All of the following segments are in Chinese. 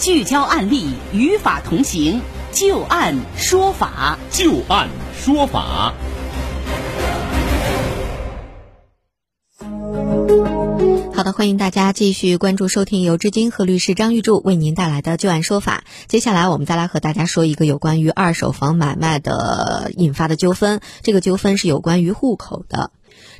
聚焦案例，与法同行，就案说法。就案说法。好的，欢迎大家继续关注收听由志金和律师张玉柱为您带来的旧案说法。接下来我们再来和大家说一个有关于二手房买卖的引发的纠纷，这个纠纷是有关于户口的。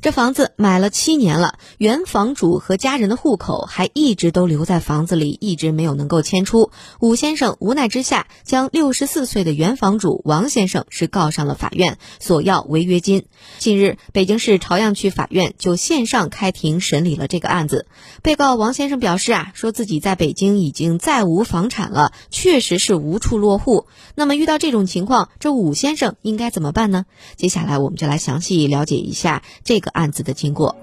这房子买了七年了，原房主和家人的户口还一直都留在房子里，一直没有能够迁出。武先生无奈之下，将六十四岁的原房主王先生是告上了法院，索要违约金。近日，北京市朝阳区法院就线上开庭审理了这个案子。被告王先生表示啊，说自己在北京已经再无房产了，确实是无处落户。那么遇到这种情况，这武先生应该怎么办呢？接下来我们就来详细了解一下这个。案子的经过，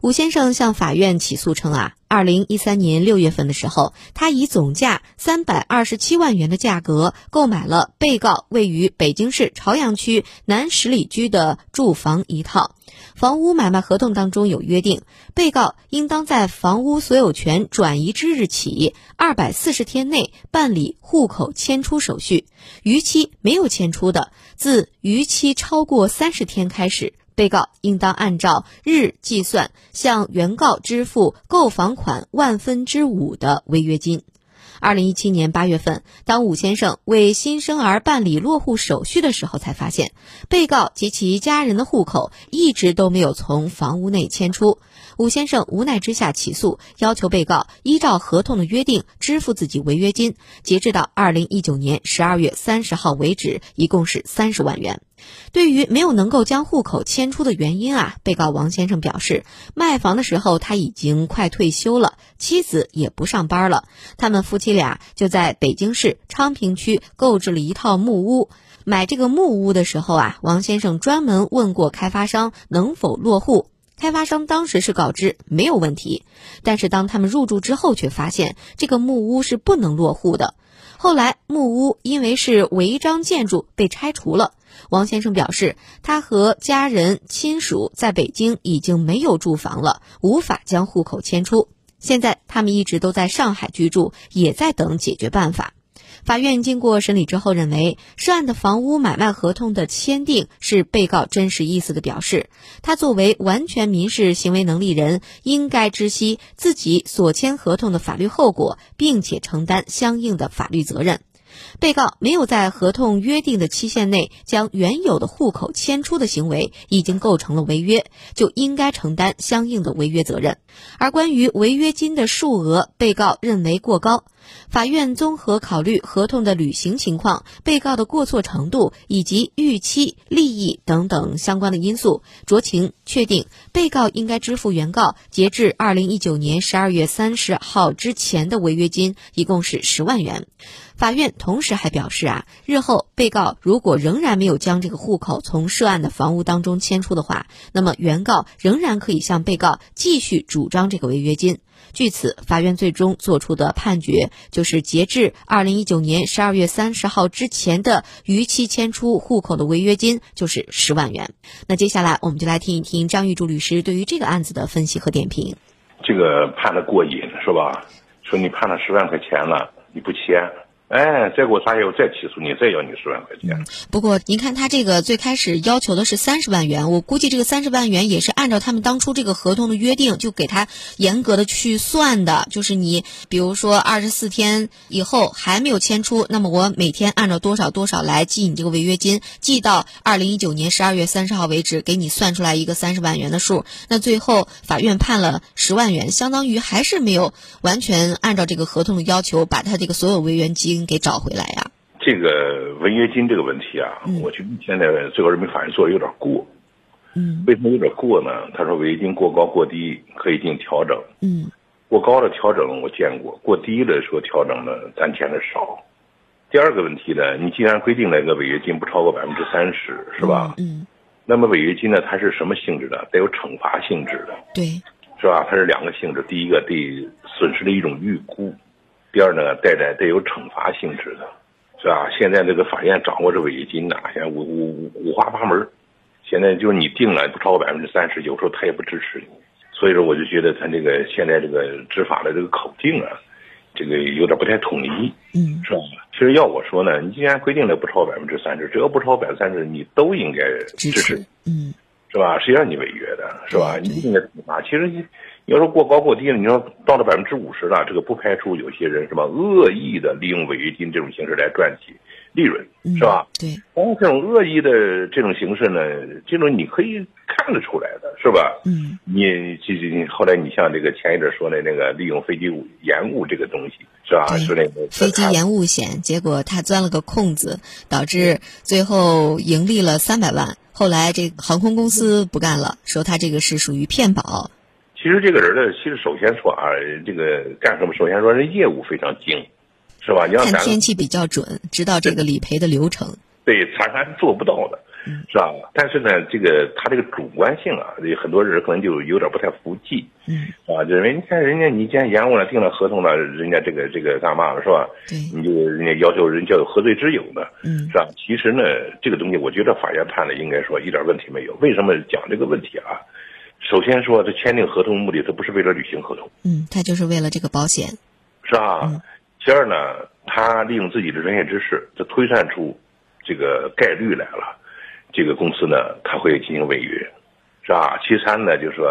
武先生向法院起诉称啊，二零一三年六月份的时候，他以总价三百二十七万元的价格购买了被告位于北京市朝阳区南十里居的住房一套。房屋买卖合同当中有约定，被告应当在房屋所有权转移之日起二百四十天内办理户口迁出手续，逾期没有迁出的，自逾期超过三十天开始。被告应当按照日计算，向原告支付购房款万分之五的违约金。二零一七年八月份，当武先生为新生儿办理落户手续的时候，才发现被告及其家人的户口一直都没有从房屋内迁出。武先生无奈之下起诉，要求被告依照合同的约定支付自己违约金。截至到二零一九年十二月三十号为止，一共是三十万元。对于没有能够将户口迁出的原因啊，被告王先生表示，卖房的时候他已经快退休了，妻子也不上班了，他们夫妻俩就在北京市昌平区购置了一套木屋。买这个木屋的时候啊，王先生专门问过开发商能否落户，开发商当时是告知没有问题，但是当他们入住之后，却发现这个木屋是不能落户的。后来木屋因为是违章建筑被拆除了。王先生表示，他和家人亲属在北京已经没有住房了，无法将户口迁出。现在他们一直都在上海居住，也在等解决办法。法院经过审理之后认为，涉案的房屋买卖合同的签订是被告真实意思的表示。他作为完全民事行为能力人，应该知悉自己所签合同的法律后果，并且承担相应的法律责任。被告没有在合同约定的期限内将原有的户口迁出的行为，已经构成了违约，就应该承担相应的违约责任。而关于违约金的数额，被告认为过高。法院综合考虑合同的履行情况、被告的过错程度以及预期利益等等相关的因素，酌情确定被告应该支付原告截至二零一九年十二月三十号之前的违约金，一共是十万元。法院同时还表示啊，日后被告如果仍然没有将这个户口从涉案的房屋当中迁出的话，那么原告仍然可以向被告继续主张这个违约金。据此，法院最终作出的判决就是，截至二零一九年十二月三十号之前的逾期迁出户口的违约金就是十万元。那接下来我们就来听一听张玉柱律师对于这个案子的分析和点评。这个判的过瘾是吧？说你判了十万块钱了，你不签。哎，再给我撒药，再起诉你，再要你十万块钱。不过，您看他这个最开始要求的是三十万元，我估计这个三十万元也是按照他们当初这个合同的约定，就给他严格的去算的。就是你，比如说二十四天以后还没有迁出，那么我每天按照多少多少来记你这个违约金，记到二零一九年十二月三十号为止，给你算出来一个三十万元的数。那最后法院判了十万元，相当于还是没有完全按照这个合同的要求，把他这个所有违约金。给找回来呀？这个违约金这个问题啊，我觉得现在最高人民法院做的有点过。嗯。为什么有点过呢？他说违约金过高过低可以进行调整。嗯。过高的调整我见过，过低的说调整呢，咱见的少。第二个问题呢，你既然规定那个违约金不超过百分之三十，是吧？嗯。那么违约金呢，它是什么性质的？带有惩罚性质的。对。是吧？它是两个性质，第一个对损失的一种预估。第二呢，带着带有惩罚性质的，是吧？现在这个法院掌握这违约金呐，现在五五五花八门。现在就是你定了不超过百分之三十，有时候他也不支持你。所以说，我就觉得他这个现在这个执法的这个口径啊，这个有点不太统一，嗯，是吧？其实要我说呢，你既然规定了不超百分之三十，只要不超百分之三十，你都应该支持，嗯，是吧？谁让你违约的，是吧？你应该处罚。其实你要说过高过低了，你要到了百分之五十了，这个不排除有些人什么恶意的利用违约金这种形式来赚取利润，嗯是吧？对，当然，这种恶意的这种形式呢，这种你可以看得出来的，是吧？嗯，你其实你后来你像这个前一阵说的那个利用飞机延误这个东西，是吧？对说那个飞机延误险，结果他钻了个空子，导致最后盈利了三百万。后来这航空公司不干了，说他这个是属于骗保。其实这个人呢，其实首先说啊，这个干什么？首先说这业务非常精，是吧？你要看天气比较准，知道这个理赔的流程。对，咱还是做不到的，是吧？但是呢，这个他这个主观性啊，有很多人可能就有点不太服气，嗯，啊，就认为你看人家你既然延误了，订了合同了，人家这个这个干嘛了，是吧？对，你就人家要求人家有何罪之有呢？嗯是吧？其实呢，这个东西我觉得法院判的应该说一点问题没有。为什么讲这个问题啊？首先说，这签订合同目的，他不是为了履行合同，嗯，他就是为了这个保险。是吧？嗯其二呢，他利用自己的专业知识，他推算出这个概率来了，这个公司呢，他会进行违约，是吧？其三呢，就是说，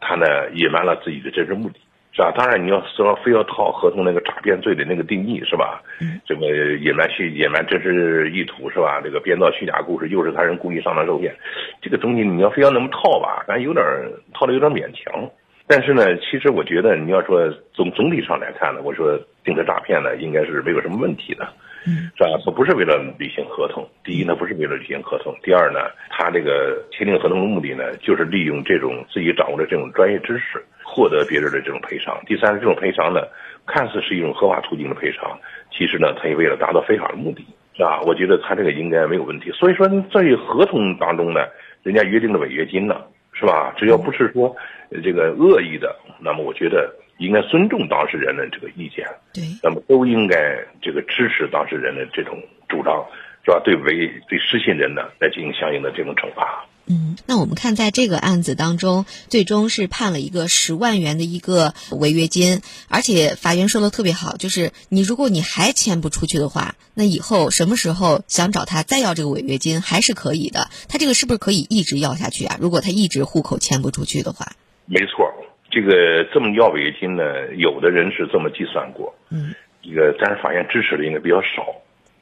他呢隐瞒了自己的真实目的，是吧？当然，你要说非要套合同那个诈骗罪的那个定义，是吧？嗯这个隐瞒虚隐瞒真实意图，是吧？这个编造虚假故事，诱使他人故意上当受骗，这个东西你要非要那么套吧，咱有点儿套的有点勉强。但是呢，其实我觉得你要说总总体上来看呢，我说定责诈骗呢，应该是没有什么问题的，嗯，是吧？它不是为了履行合同，第一呢不是为了履行合同，第二呢，他这个签订合同的目的呢，就是利用这种自己掌握的这种专业知识，获得别人的这种赔偿。第三，这种赔偿呢，看似是一种合法途径的赔偿，其实呢，他也为了达到非法的目的，是吧？我觉得他这个应该没有问题。所以说，在合同当中呢，人家约定的违约金呢，是吧？只要不是说呃这个恶意的，那么我觉得应该尊重当事人的这个意见，对，那么都应该这个支持当事人的这种主张，是吧？对违对失信人呢来进行相应的这种惩罚。嗯，那我们看在这个案子当中，最终是判了一个十万元的一个违约金，而且法院说的特别好，就是你如果你还签不出去的话，那以后什么时候想找他再要这个违约金还是可以的。他这个是不是可以一直要下去啊？如果他一直户口迁不出去的话，没错，这个这么要违约金呢，有的人是这么计算过，嗯，这个但是法院支持的应该比较少，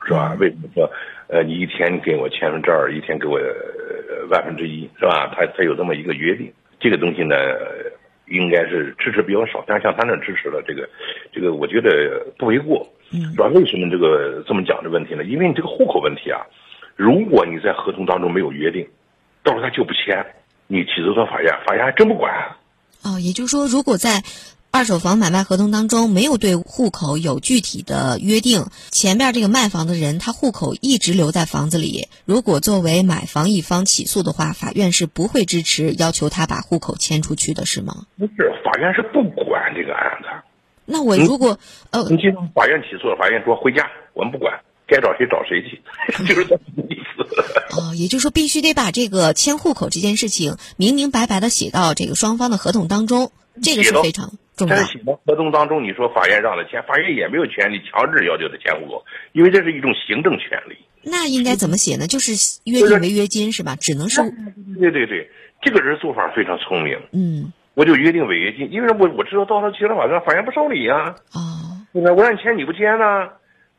是吧？为什么说，呃，你一天给我千分之二，一天给我、呃、万分之一，是吧？他他有这么一个约定，这个东西呢，应该是支持比较少，但是像他那支持了，这个这个我觉得不为过，嗯是吧？为什么这个这么讲这问题呢？因为你这个户口问题啊，如果你在合同当中没有约定，到时候他就不签，你起诉到法院，法院还真不管。哦，也就是说，如果在二手房买卖合同当中没有对户口有具体的约定，前面这个卖房的人他户口一直留在房子里，如果作为买房一方起诉的话，法院是不会支持要求他把户口迁出去的，是吗？不是，法院是不管这个案子。那我如果呃你听法院起诉，法院说回家，我们不管，该找谁找谁去，就是。哦，也就是说必须得把这个迁户口这件事情明明白白的写到这个双方的合同当中，这个是非常重要但。是写到合同当中，你说法院让他签，法院也没有权利强制要求他迁户口，因为这是一种行政权利。那应该怎么写呢？就是约定违约金是吧？只能是对对对，这个人做法非常聪明，嗯我就约定违约金，因为我我知道到时候起了法院，法院不受理啊，哦对吧？我让你签你不签呢，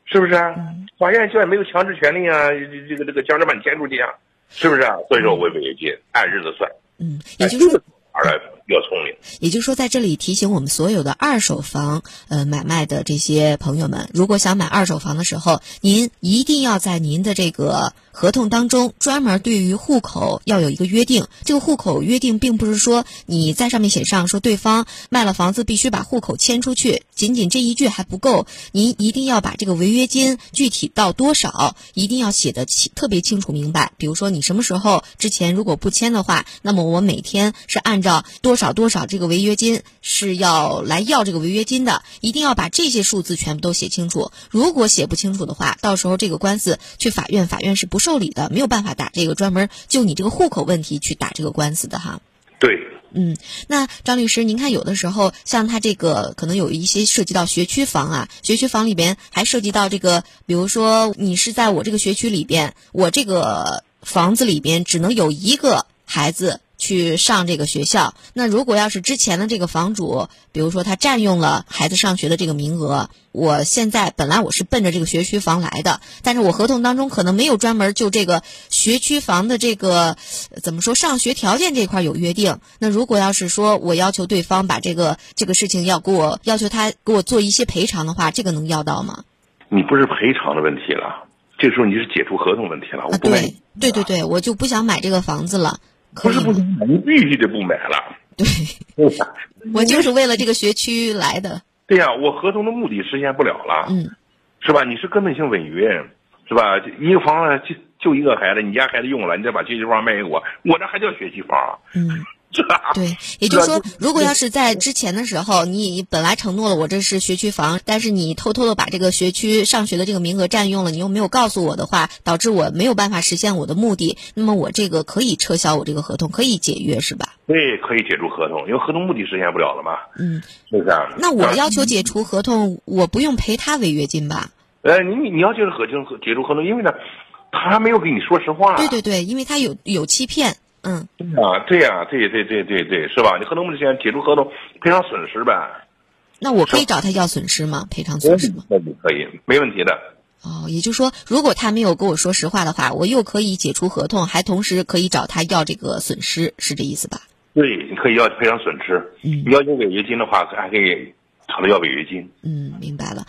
是不是啊？法院现在没有强制权利啊，这这个这个强制把你迁出去啊，是不是啊？所以说我违约金按日子算，嗯，也就是说哎这个做法呢比较聪明。也就是说，在这里提醒我们所有的二手房呃买卖的这些朋友们，如果想买二手房的时候，您一定要在您的这个合同当中专门对于户口要有一个约定。这个户口约定并不是说你在上面写上说对方卖了房子必须把户口迁出去，仅仅这一句还不够，您一定要把这个违约金具体到多少，一定要写的清特别清楚明白。比如说你什么时候之前如果不签的话，那么我每天是按照多少多少这个违约金是要来要这个违约金的，一定要把这些数字全部都写清楚。如果写不清楚的话，到时候这个官司去法院，法院是不受理的，没有办法打这个专门就你这个户口问题去打这个官司的哈。对，嗯，那张律师，您看有的时候像他这个可能有一些涉及到学区房啊，学区房里边还涉及到这个，比如说你是在我这个学区里边，我这个房子里边只能有一个孩子。去上这个学校，那如果要是之前的这个房主，比如说他占用了孩子上学的这个名额，我现在本来我是奔着这个学区房来的，但是我合同当中可能没有专门就这个学区房的这个怎么说上学条件这块有约定。那如果要是说我要求对方把这个这个事情要给我要求他给我做一些赔偿的话，这个能要到吗？你不是赔偿的问题了，这时候你是解除合同问题了。啊，对对对对，我就不想买这个房子了。不是不买，你必须得不买了。对，我就是为了这个学区来的。对呀，我合同的目的实现不了了。嗯，是吧？你是根本性违约，是吧？一个房子就就一个孩子，你家孩子用了，你再把学区房卖给我，我这还叫学区房？嗯。对，也就是说，如果要是在之前的时候，你本来承诺了我这是学区房，但是你偷偷的把这个学区上学的这个名额占用了，你又没有告诉我的话，导致我没有办法实现我的目的，那么我这个可以撤销我这个合同，可以解约是吧？对，可以解除合同，因为合同目的实现不了了嘛。嗯，是不是？那我要求解除合同，我不用赔他违约金吧？呃，你你要解除合同，解除合同，因为呢，他还没有跟你说实话。对对对，因为他有有欺骗。嗯，啊，对呀，对对对对对，是吧？你合同目前解除合同，赔偿损失呗。那我可以找他要损失吗？赔偿损失吗？那可以，没问题的。哦，也就是说，如果他没有跟我说实话的话，我又可以解除合同，还同时可以找他要这个损失，是这意思吧？对，你可以要赔偿损失。嗯，你要求违约金的话，还可以找他要违约金。嗯，明白了。